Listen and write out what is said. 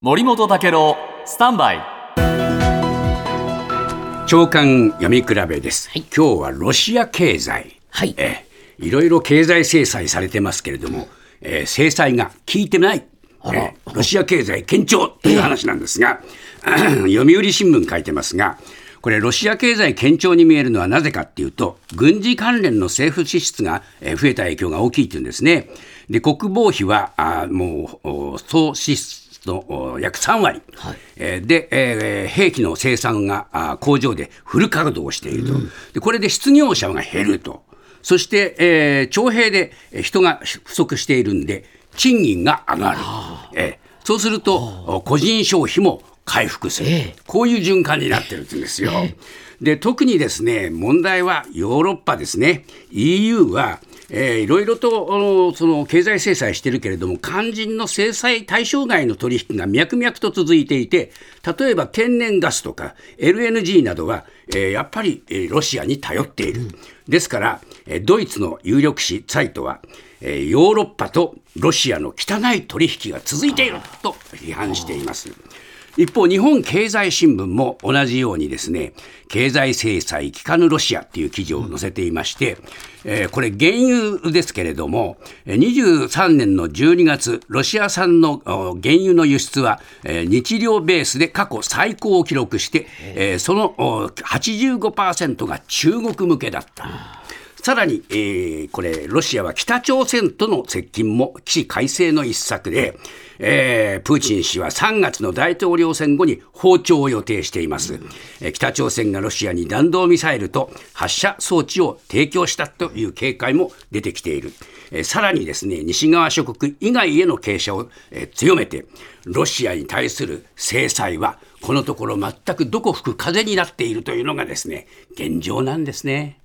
森本武郎スタンバイ。長官読み比べです、今日はロシア経済、はい。ええ。いろいろ経済制裁されてますけれども、えー制裁が効いてない、あら。えーロシア経済堅調という話なんですが、読売新聞書いてますがこれロシア経済堅調に見えるのはなぜかっていうと軍事関連の政府支出がえー増えた影響が大きいっていうんですね。で国防費はあーもうお総支出のお約3割、えーで、えー兵器の生産があー工場でフル稼働していると、でこれで失業者が減ると、そして、えー徴兵でえー人が不足しているんで、賃金が上がる、えーそうすると、お個人消費も回復する、ええ。こういう循環になってるんですよ。で特にですね問題はヨーロッパですね、EU は、えーいろいろとその経済制裁してるけれども、肝心の制裁対象外の取引が脈々と続いていて、例えば天然ガスとか LNG などは、えーやっぱり、えーロシアに頼っている。ですから、えードイツの有力紙サイトは、えーヨーロッパとロシアの汚い取引が続いていると批判しています。一方、日本経済新聞も同じようにですね、経済制裁効かぬロシアっていう記事を載せていまして、えーこれ原油ですけれども、23年の12月、ロシア産の原油の輸出は、えー日量ベースで過去最高を記録して、えーその85%が中国向けだった。さらに、えーこれ、ロシアは北朝鮮との接近も起死回生の一策で、えープーチン氏は3月の大統領選後に訪朝を予定しています。えー北朝鮮がロシアに弾道ミサイルと発射装置を提供したという警戒も出てきている。えーさらにですね、西側諸国以外への傾斜を、えー強めて、ロシアに対する制裁は、このところ全くどこ吹く風になっているというのがですね、現状なんですね。